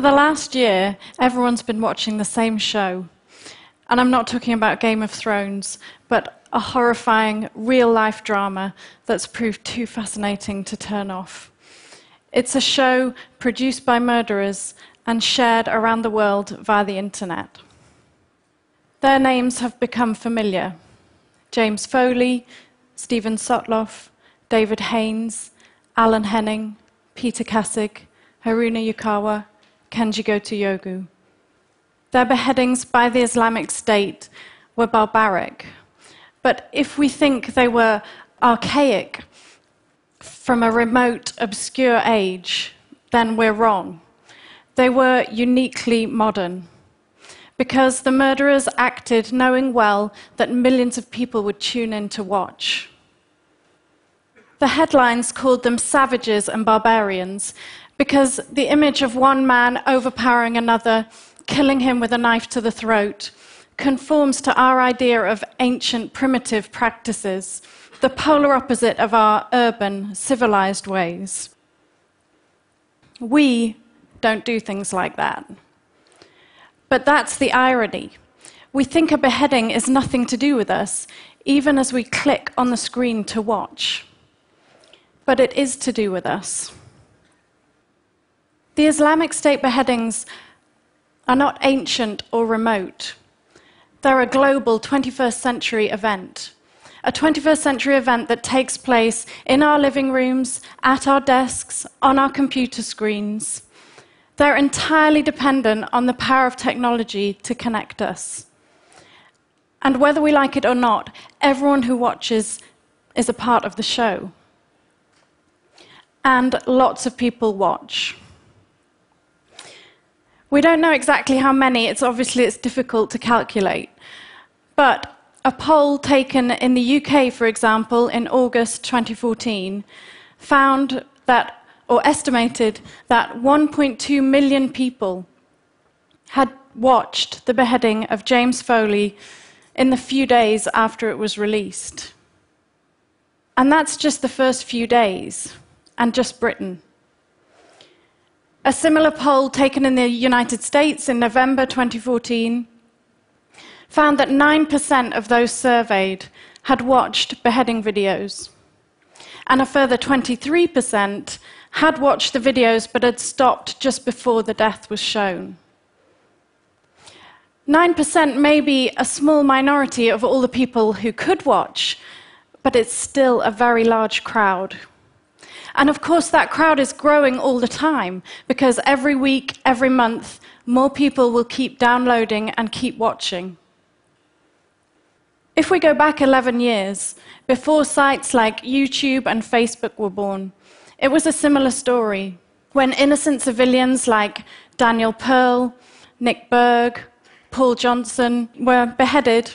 For the last year, everyone's been watching the same show. And I'm not talking about Game of Thrones, but a horrifying real life drama that's proved too fascinating to turn off. It's a show produced by murderers and shared around the world via the internet. Their names have become familiar James Foley, Steven Sotloff, David Haines, Alan Henning, Peter Kassig, Haruna Yukawa, Kenji Goto Jogo. Their beheadings by the Islamic State were barbaric, but if we think they were archaic from a remote, obscure age, then we're wrong. They were uniquely modern because the murderers acted knowing well that millions of people would tune in to watch. The headlines called them savages and barbarians because the image of one man overpowering another, killing him with a knife to the throat, conforms to our idea of ancient primitive practices, the polar opposite of our urban, civilized ways. We don't do things like that. But that's the irony. We think a beheading is nothing to do with us, even as we click on the screen to watch. But it is to do with us. The Islamic State beheadings are not ancient or remote. They're a global 21st century event. A 21st century event that takes place in our living rooms, at our desks, on our computer screens. They're entirely dependent on the power of technology to connect us. And whether we like it or not, everyone who watches is a part of the show. And lots of people watch. We don't know exactly how many, it's obviously it's difficult to calculate. But a poll taken in the UK, for example, in August 2014, found that or estimated that 1.2 million people had watched the beheading of James Foley in the few days after it was released. And that's just the first few days, and just Britain. A similar poll taken in the United States in November 2014 found that 9% of those surveyed had watched beheading videos, and a further 23% had watched the videos but had stopped just before the death was shown. 9% may be a small minority of all the people who could watch, but it's still a very large crowd. And of course, that crowd is growing all the time because every week, every month, more people will keep downloading and keep watching. If we go back 11 years, before sites like YouTube and Facebook were born, it was a similar story when innocent civilians like Daniel Pearl, Nick Berg, Paul Johnson were beheaded.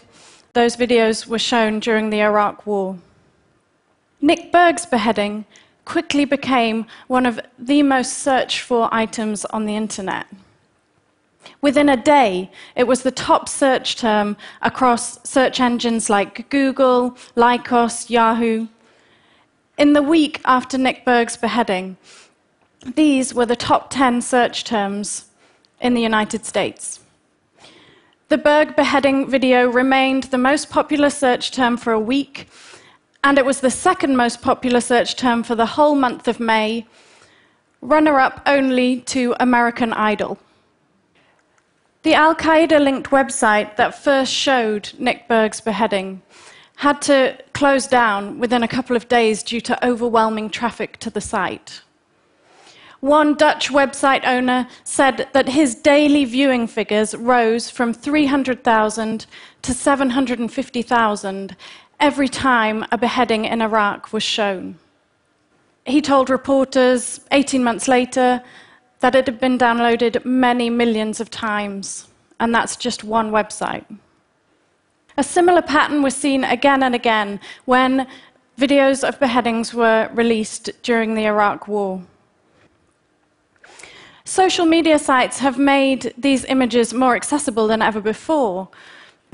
Those videos were shown during the Iraq War. Nick Berg's beheading quickly became one of the most searched for items on the internet. Within a day, it was the top search term across search engines like Google, Lycos, Yahoo. In the week after Nick Berg's beheading, these were the top 10 search terms in the United States. The Berg beheading video remained the most popular search term for a week, and it was the second most popular search term for the whole month of May, runner up only to American Idol. The Al Qaeda linked website that first showed Nick Berg's beheading had to close down within a couple of days due to overwhelming traffic to the site. One Dutch website owner said that his daily viewing figures rose from 300,000 to 750,000 every time a beheading in Iraq was shown. He told reporters 18 months later that it had been downloaded many millions of times, and that's just one website. A similar pattern was seen again and again when videos of beheadings were released during the Iraq War. Social media sites have made these images more accessible than ever before,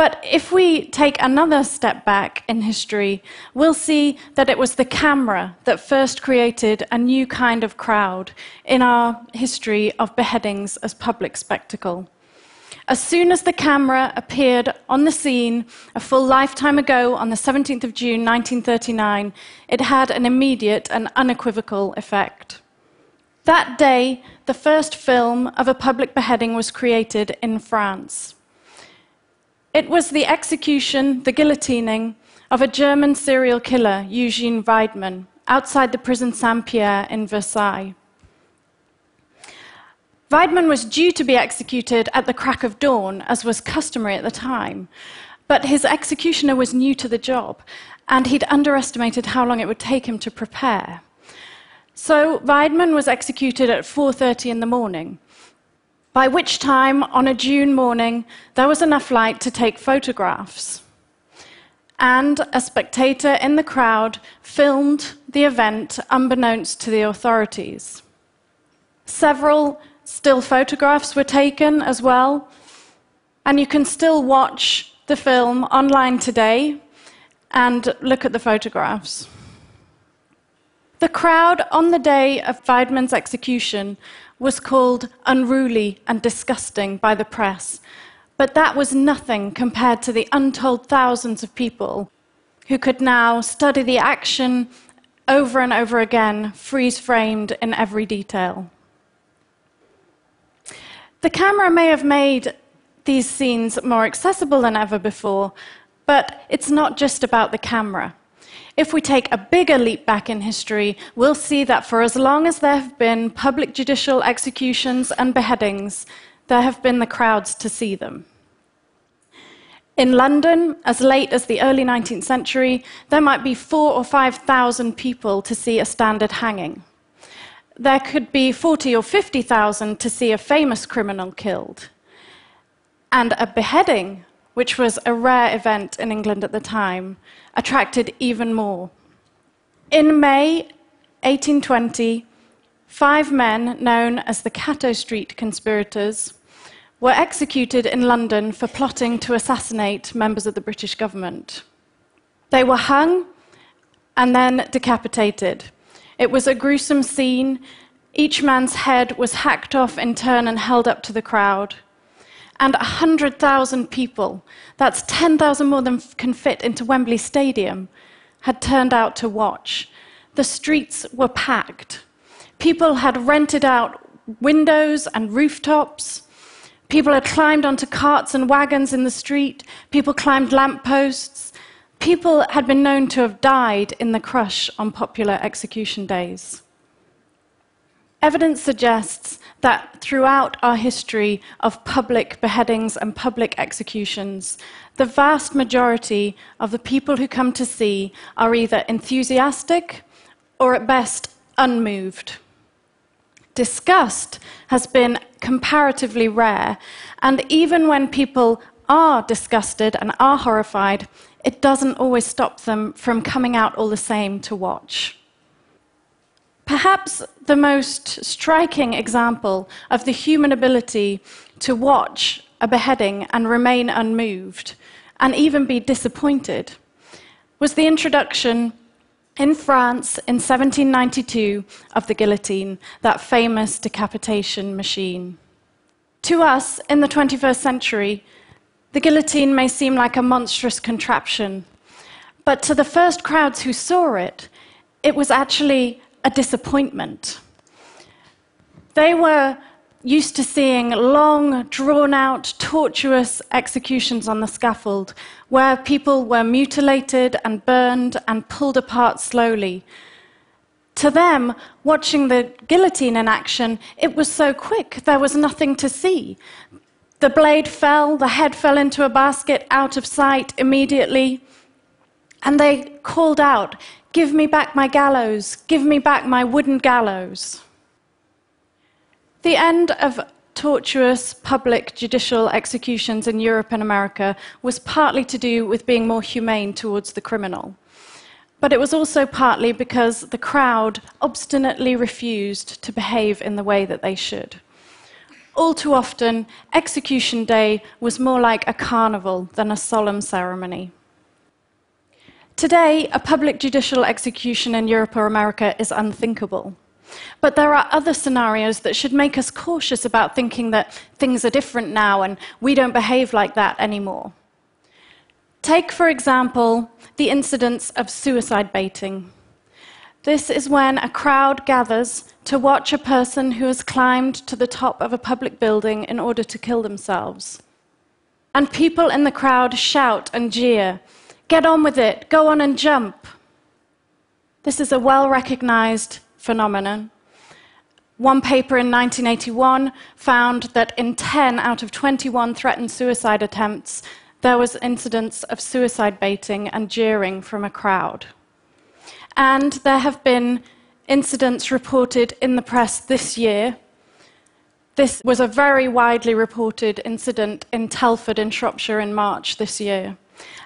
But if we take another step back in history, we'll see that it was the camera that first created a new kind of crowd in our history of beheadings as public spectacle. As soon as the camera appeared on the scene a full lifetime ago on the 17th of June 1939, it had an immediate and unequivocal effect. That day, the first film of a public beheading was created in France. It was the execution, the guillotining, of a German serial killer, Eugene Weidmann, outside the prison Saint Pierre in Versailles. Weidmann was due to be executed at the crack of dawn, as was customary at the time, but his executioner was new to the job, and he'd underestimated how long it would take him to prepare. So Weidmann was executed at 4:30 in the morning, by which time, on a June morning, there was enough light to take photographs. And a spectator in the crowd filmed the event unbeknownst to the authorities. Several still photographs were taken as well, and you can still watch the film online today and look at the photographs. The crowd on the day of Weidmann's execution was called unruly and disgusting by the press, but that was nothing compared to the untold thousands of people who could now study the action over and over again, freeze framed in every detail. The camera may have made these scenes more accessible than ever before, but it's not just about the camera. If we take a bigger leap back in history, we'll see that for as long as there have been public judicial executions and beheadings, there have been the crowds to see them. In London, as late as the early 19th century, there might be four or 5,000 people to see a standard hanging. There could be 40 or 50,000 to see a famous criminal killed. And a beheading which was a rare event in England at the time, attracted even more. In May 1820, five men known as the Cato Street conspirators were executed in London for plotting to assassinate members of the British government. They were hung and then decapitated. It was a gruesome scene. Each man's head was hacked off in turn and held up to the crowd and 100,000 people, that's 10,000 more than can fit into Wembley Stadium, had turned out to watch. The streets were packed. People had rented out windows and rooftops. People had climbed onto carts and wagons in the street. People climbed lampposts. People had been known to have died in the crush on popular execution days. Evidence suggests that throughout our history of public beheadings and public executions, the vast majority of the people who come to see are either enthusiastic or at best unmoved. Disgust has been comparatively rare, and even when people are disgusted and are horrified, it doesn't always stop them from coming out all the same to watch. Perhaps the most striking example of the human ability to watch a beheading and remain unmoved and even be disappointed was the introduction in France in 1792 of the guillotine, that famous decapitation machine. To us in the 21st century, the guillotine may seem like a monstrous contraption, but to the first crowds who saw it, it was actually a disappointment. They were used to seeing long, drawn out, tortuous executions on the scaffold where people were mutilated and burned and pulled apart slowly. To them, watching the guillotine in action, it was so quick, there was nothing to see. The blade fell, the head fell into a basket out of sight immediately, and they called out, Give me back my gallows, give me back my wooden gallows. The end of torturous public judicial executions in Europe and America was partly to do with being more humane towards the criminal. But it was also partly because the crowd obstinately refused to behave in the way that they should. All too often, execution day was more like a carnival than a solemn ceremony. Today, a public judicial execution in Europe or America is unthinkable. But there are other scenarios that should make us cautious about thinking that things are different now and we don't behave like that anymore. Take, for example, the incidence of suicide baiting. This is when a crowd gathers to watch a person who has climbed to the top of a public building in order to kill themselves. And people in the crowd shout and jeer, Get on with it, go on and jump. This is a well recognized phenomenon. One paper in 1981 found that in 10 out of 21 threatened suicide attempts, there was incidents of suicide baiting and jeering from a crowd. And there have been incidents reported in the press this year. This was a very widely reported incident in Telford in Shropshire in March this year.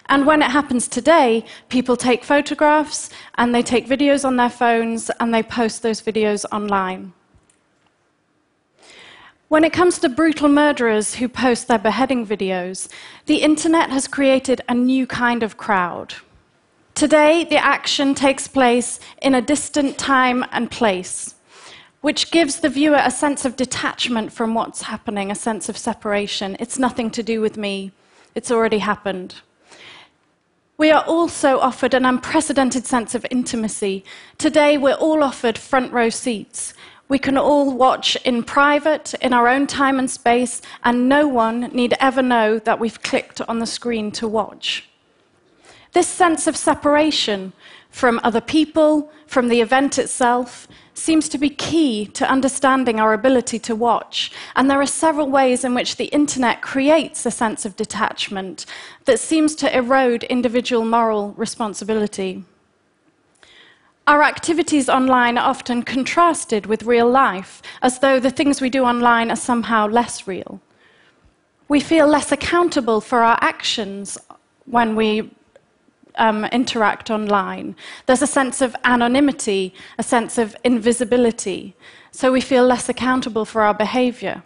And when it happens today, people take photographs and they take videos on their phones and they post those videos online. When it comes to brutal murderers who post their beheading videos, the internet has created a new kind of crowd. Today, the action takes place in a distant time and place, which gives the viewer a sense of detachment from what's happening, a sense of separation. It's nothing to do with me, it's already happened. We are also offered an unprecedented sense of intimacy. Today, we're all offered front row seats. We can all watch in private, in our own time and space, and no one need ever know that we've clicked on the screen to watch. This sense of separation from other people, from the event itself, seems to be key to understanding our ability to watch. And there are several ways in which the internet creates a sense of detachment that seems to erode individual moral responsibility. Our activities online are often contrasted with real life, as though the things we do online are somehow less real. We feel less accountable for our actions when we um, interact online. There's a sense of anonymity, a sense of invisibility, so we feel less accountable for our behavior.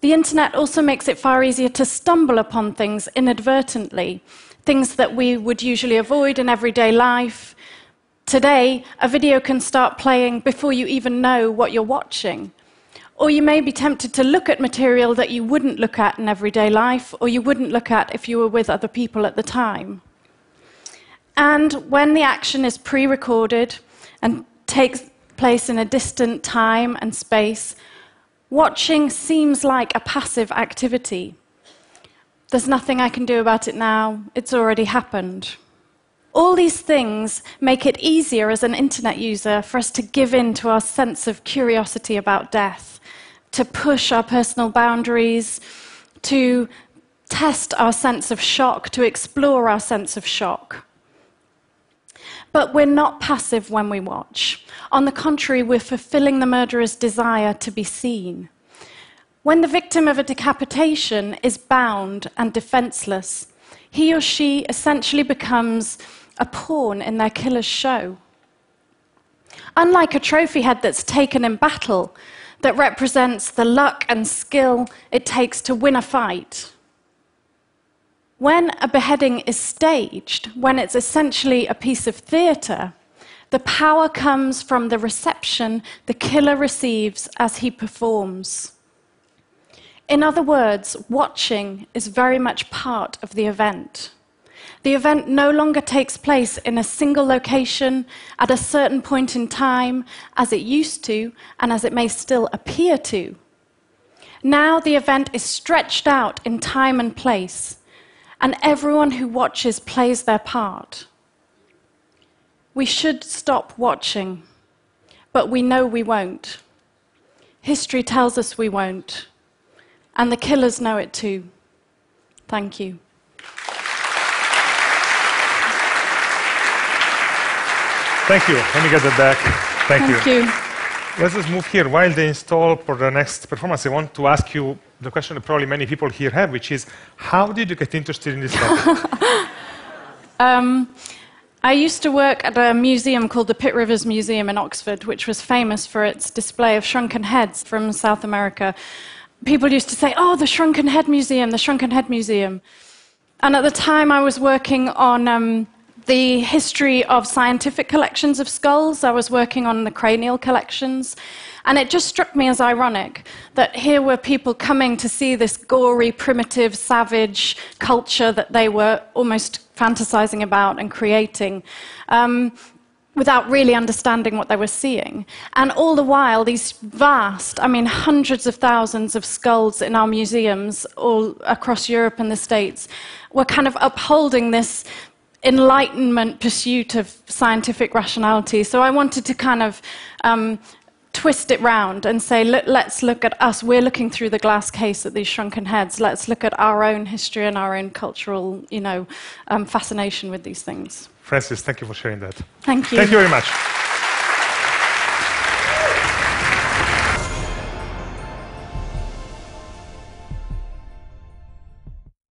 The internet also makes it far easier to stumble upon things inadvertently, things that we would usually avoid in everyday life. Today, a video can start playing before you even know what you're watching. Or you may be tempted to look at material that you wouldn't look at in everyday life, or you wouldn't look at if you were with other people at the time. And when the action is pre recorded and takes place in a distant time and space, watching seems like a passive activity. There's nothing I can do about it now, it's already happened. All these things make it easier as an internet user for us to give in to our sense of curiosity about death to push our personal boundaries, to test our sense of shock, to explore our sense of shock. But we're not passive when we watch. On the contrary, we're fulfilling the murderer's desire to be seen. When the victim of a decapitation is bound and defenseless, he or she essentially becomes a pawn in their killer's show. Unlike a trophy head that's taken in battle, that represents the luck and skill it takes to win a fight. When a beheading is staged, when it's essentially a piece of theatre, the power comes from the reception the killer receives as he performs. In other words, watching is very much part of the event. The event no longer takes place in a single location at a certain point in time, as it used to, and as it may still appear to. Now the event is stretched out in time and place, and everyone who watches plays their part. We should stop watching, but we know we won't. History tells us we won't, and the killers know it too. Thank you. Thank you. Let me get that back. Thank, Thank you. you. Let's just move here. While they install for the next performance, I want to ask you the question that probably many people here have, which is how did you get interested in this topic? um, I used to work at a museum called the Pitt Rivers Museum in Oxford, which was famous for its display of shrunken heads from South America. People used to say, Oh, the Shrunken Head Museum, the Shrunken Head Museum. And at the time, I was working on um, the history of scientific collections of skulls. I was working on the cranial collections. And it just struck me as ironic that here were people coming to see this gory, primitive, savage culture that they were almost fantasizing about and creating. Um, without really understanding what they were seeing. And all the while, these vast, I mean, hundreds of thousands of skulls in our museums all across Europe and the States were kind of upholding this enlightenment pursuit of scientific rationality. So I wanted to kind of um, twist it round and say, let's look at us. We're looking through the glass case at these shrunken heads. Let's look at our own history and our own cultural, you know, um, fascination with these things. Frances, thank you for sharing that. Thank you. Thank you very much.